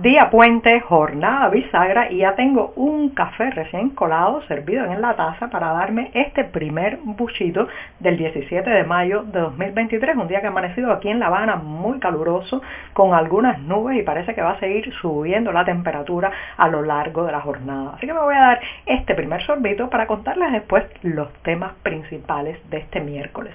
Día puente, jornada bisagra y ya tengo un café recién colado servido en la taza para darme este primer buchito del 17 de mayo de 2023, un día que ha amanecido aquí en La Habana muy caluroso con algunas nubes y parece que va a seguir subiendo la temperatura a lo largo de la jornada. Así que me voy a dar este primer sorbito para contarles después los temas principales de este miércoles.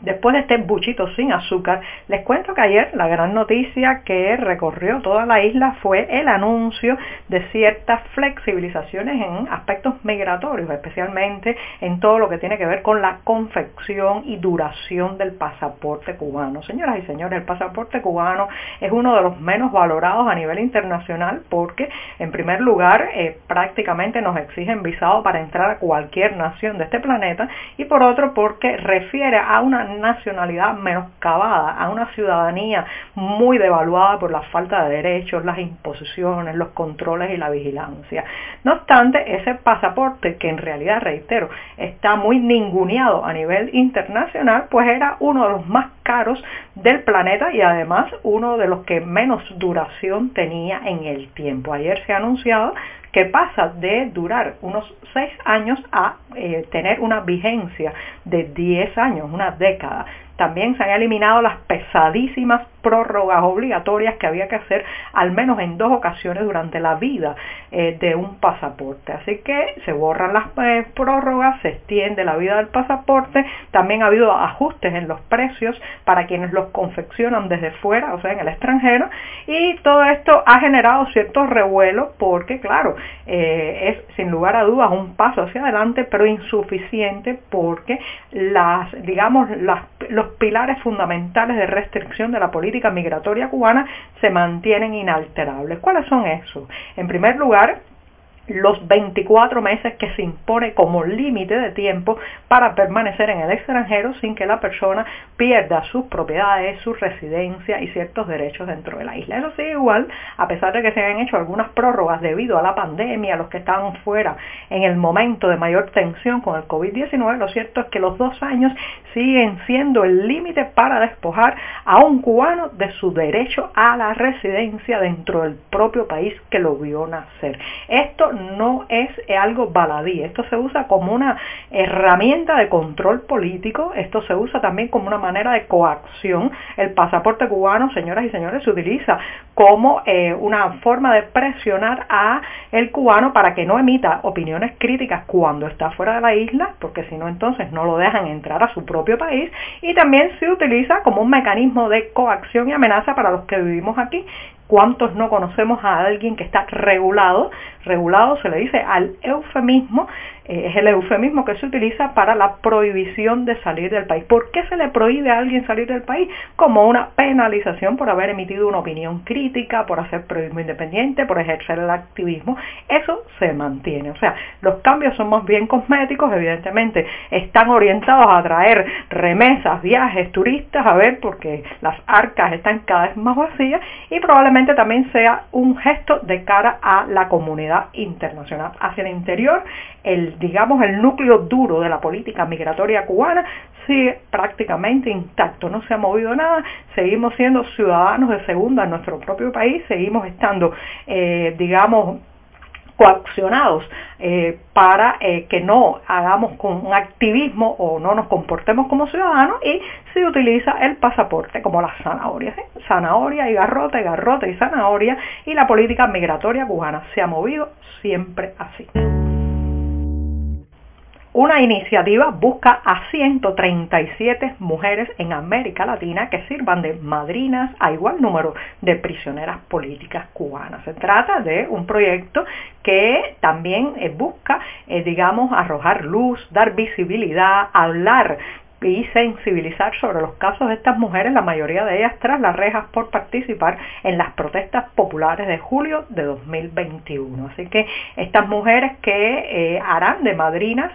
Después de este buchito sin azúcar, les cuento que ayer la gran noticia que recorrió toda la isla fue el anuncio de ciertas flexibilizaciones en aspectos migratorios, especialmente en todo lo que tiene que ver con la confección y duración del pasaporte cubano. Señoras y señores, el pasaporte cubano es uno de los menos valorados a nivel internacional porque, en primer lugar, eh, prácticamente nos exigen visado para entrar a cualquier nación de este planeta y por otro porque refiere a una nacionalidad menoscabada, a una ciudadanía muy devaluada por la falta de derechos, las imposiciones, los controles y la vigilancia. No obstante, ese pasaporte, que en realidad, reitero, está muy ninguneado a nivel internacional, pues era uno de los más caros del planeta y además uno de los que menos duración tenía en el tiempo. Ayer se ha anunciado que pasa de durar unos 6 años a eh, tener una vigencia de 10 años, una década. También se han eliminado las pesadísimas prórrogas obligatorias que había que hacer al menos en dos ocasiones durante la vida eh, de un pasaporte. Así que se borran las eh, prórrogas, se extiende la vida del pasaporte. También ha habido ajustes en los precios para quienes los confeccionan desde fuera, o sea, en el extranjero. Y todo esto ha generado ciertos revuelos porque, claro, eh, es sin lugar a dudas un paso hacia adelante, pero insuficiente porque las, digamos, las, los pilares fundamentales de restricción de la política migratoria cubana se mantienen inalterables. ¿Cuáles son esos? En primer lugar, los 24 meses que se impone como límite de tiempo para permanecer en el extranjero sin que la persona pierda sus propiedades, su residencia y ciertos derechos dentro de la isla. Eso sí, igual, a pesar de que se hayan hecho algunas prórrogas debido a la pandemia, los que estaban fuera en el momento de mayor tensión con el COVID-19, lo cierto es que los dos años siguen siendo el límite para despojar a un cubano de su derecho a la residencia dentro del propio país que lo vio nacer. Esto no es algo baladí, esto se usa como una herramienta de control político, esto se usa también como una manera de coacción. El pasaporte cubano, señoras y señores, se utiliza como eh, una forma de presionar a el cubano para que no emita opiniones críticas cuando está fuera de la isla, porque si no entonces no lo dejan entrar a su propio país, y también se utiliza como un mecanismo de coacción y amenaza para los que vivimos aquí ¿Cuántos no conocemos a alguien que está regulado? Regulado se le dice al eufemismo, eh, es el eufemismo que se utiliza para la prohibición de salir del país. ¿Por qué se le prohíbe a alguien salir del país? Como una penalización por haber emitido una opinión crítica, por hacer periodismo independiente, por ejercer el activismo. Eso se mantiene. O sea, los cambios son más bien cosméticos, evidentemente están orientados a traer remesas, viajes, turistas, a ver, porque las arcas están cada vez más vacías y probablemente también sea un gesto de cara a la comunidad internacional. Hacia el interior, el, digamos, el núcleo duro de la política migratoria cubana sigue prácticamente intacto, no se ha movido nada, seguimos siendo ciudadanos de segunda en nuestro propio país, seguimos estando, eh, digamos, coaccionados eh, para eh, que no hagamos con un activismo o no nos comportemos como ciudadanos y se utiliza el pasaporte como las zanahorias, zanahoria y garrote, garrote y zanahoria y la política migratoria cubana se ha movido siempre así. Una iniciativa busca a 137 mujeres en América Latina que sirvan de madrinas a igual número de prisioneras políticas cubanas. Se trata de un proyecto que también eh, busca, eh, digamos, arrojar luz, dar visibilidad, hablar y sensibilizar sobre los casos de estas mujeres, la mayoría de ellas tras las rejas por participar en las protestas populares de julio de 2021. Así que estas mujeres que eh, harán de madrinas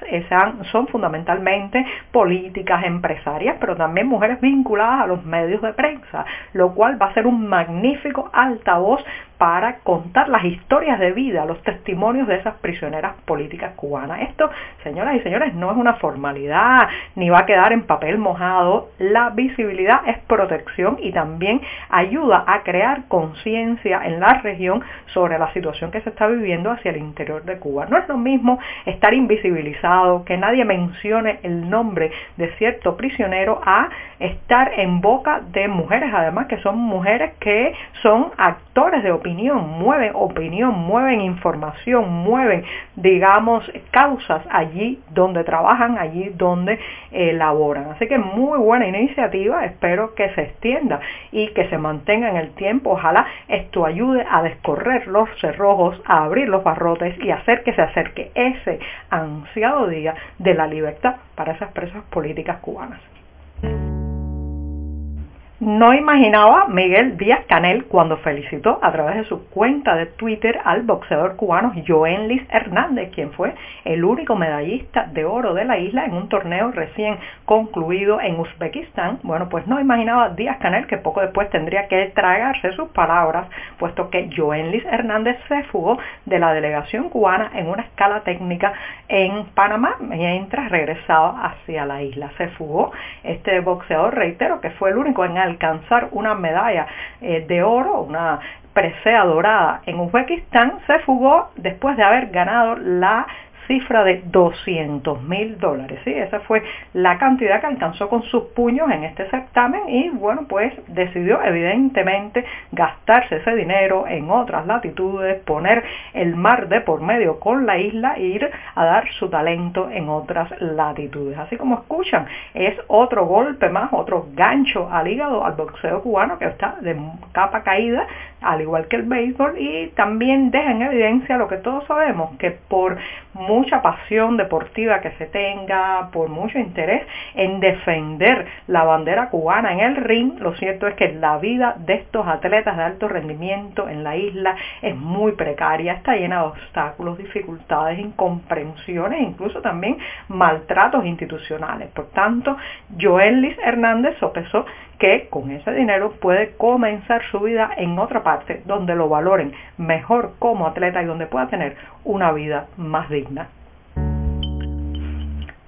son fundamentalmente políticas, empresarias, pero también mujeres vinculadas a los medios de prensa, lo cual va a ser un magnífico altavoz para contar las historias de vida, los testimonios de esas prisioneras políticas cubanas. Esto, señoras y señores, no es una formalidad ni va a quedar en papel mojado. La visibilidad es protección y también ayuda a crear conciencia en la región sobre la situación que se está viviendo hacia el interior de Cuba. No es lo mismo estar invisibilizado, que nadie mencione el nombre de cierto prisionero, a estar en boca de mujeres, además que son mujeres que son actores de opinión, mueven opinión, mueven información, mueven, digamos, causas allí donde trabajan, allí donde elaboran. Así que muy buena iniciativa, espero que se extienda y que se mantenga en el tiempo. Ojalá esto ayude a descorrer los cerrojos, a abrir los barrotes y hacer que se acerque ese ansiado día de la libertad para esas presas políticas cubanas. No imaginaba Miguel Díaz Canel cuando felicitó a través de su cuenta de Twitter al boxeador cubano Joenlis Hernández, quien fue el único medallista de oro de la isla en un torneo recién concluido en Uzbekistán. Bueno, pues no imaginaba Díaz Canel que poco después tendría que tragarse sus palabras, puesto que Joenlis Hernández se fugó de la delegación cubana en una escala técnica en Panamá mientras regresaba hacia la isla. Se fugó este boxeador, reitero, que fue el único en alcanzar una medalla eh, de oro, una presea dorada en Uzbekistán, se fugó después de haber ganado la cifra de 200 mil dólares. ¿sí? Esa fue la cantidad que alcanzó con sus puños en este certamen y bueno, pues decidió evidentemente gastarse ese dinero en otras latitudes, poner el mar de por medio con la isla e ir a dar su talento en otras latitudes. Así como escuchan, es otro golpe más, otro gancho al hígado al boxeo cubano que está de capa caída, al igual que el béisbol, y también deja en evidencia lo que todos sabemos, que por mucha pasión deportiva que se tenga, por mucho interés en defender la bandera cubana en el ring, lo cierto es que la vida de estos atletas de alto rendimiento en la isla es muy precaria, está llena de obstáculos, dificultades, incomprensiones, incluso también maltratos institucionales. Por tanto, Joelis Hernández sopesó que con ese dinero puede comenzar su vida en otra parte donde lo valoren mejor como atleta y donde pueda tener una vida más digna.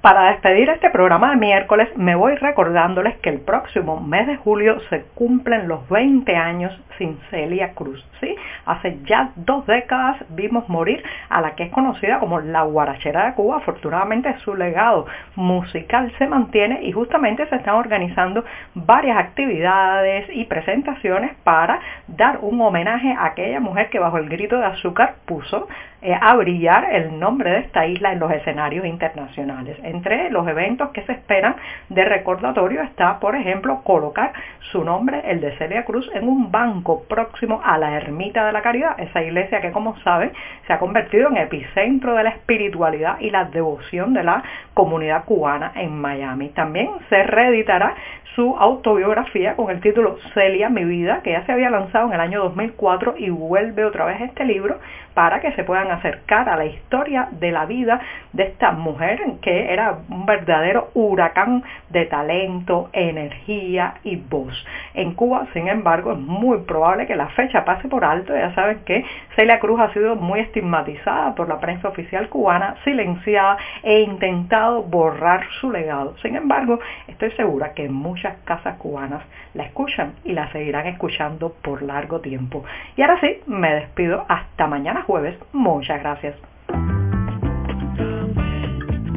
Para despedir este programa de miércoles me voy recordándoles que el próximo mes de julio se cumplen los 20 años sin Celia Cruz. ¿sí? Hace ya dos décadas vimos morir a la que es conocida como la guarachera de Cuba. Afortunadamente su legado musical se mantiene y justamente se están organizando varias actividades y presentaciones para dar un homenaje a aquella mujer que bajo el grito de azúcar puso eh, a brillar el nombre de esta isla en los escenarios internacionales. Entre los eventos que se esperan de recordatorio está, por ejemplo, colocar su nombre, el de Celia Cruz, en un banco próximo a la Ermita de Caridad, esa iglesia que, como saben, se ha convertido en epicentro de la espiritualidad y la devoción de la comunidad cubana en Miami. También se reeditará su autobiografía con el título Celia, mi vida, que ya se había lanzado en el año 2004 y vuelve otra vez este libro para que se puedan acercar a la historia de la vida de esta mujer que era un verdadero huracán de talento, energía y voz. En Cuba, sin embargo, es muy probable que la fecha pase por alto. Ya saben que Celia Cruz ha sido muy estigmatizada por la prensa oficial cubana, silenciada e intentado borrar su legado. Sin embargo, estoy segura que muchas casas cubanas la escuchan y la seguirán escuchando por largo tiempo. Y ahora sí, me despido hasta mañana jueves. Muchas gracias.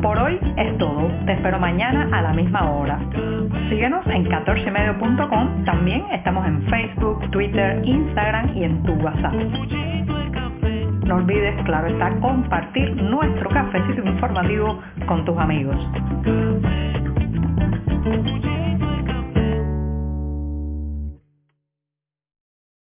Por hoy es todo. Te espero mañana a la misma hora. Síguenos en 14medio.com. También estamos en Facebook, Twitter, Instagram y en tu WhatsApp. No olvides, claro está, compartir nuestro cafecito informativo con tus amigos.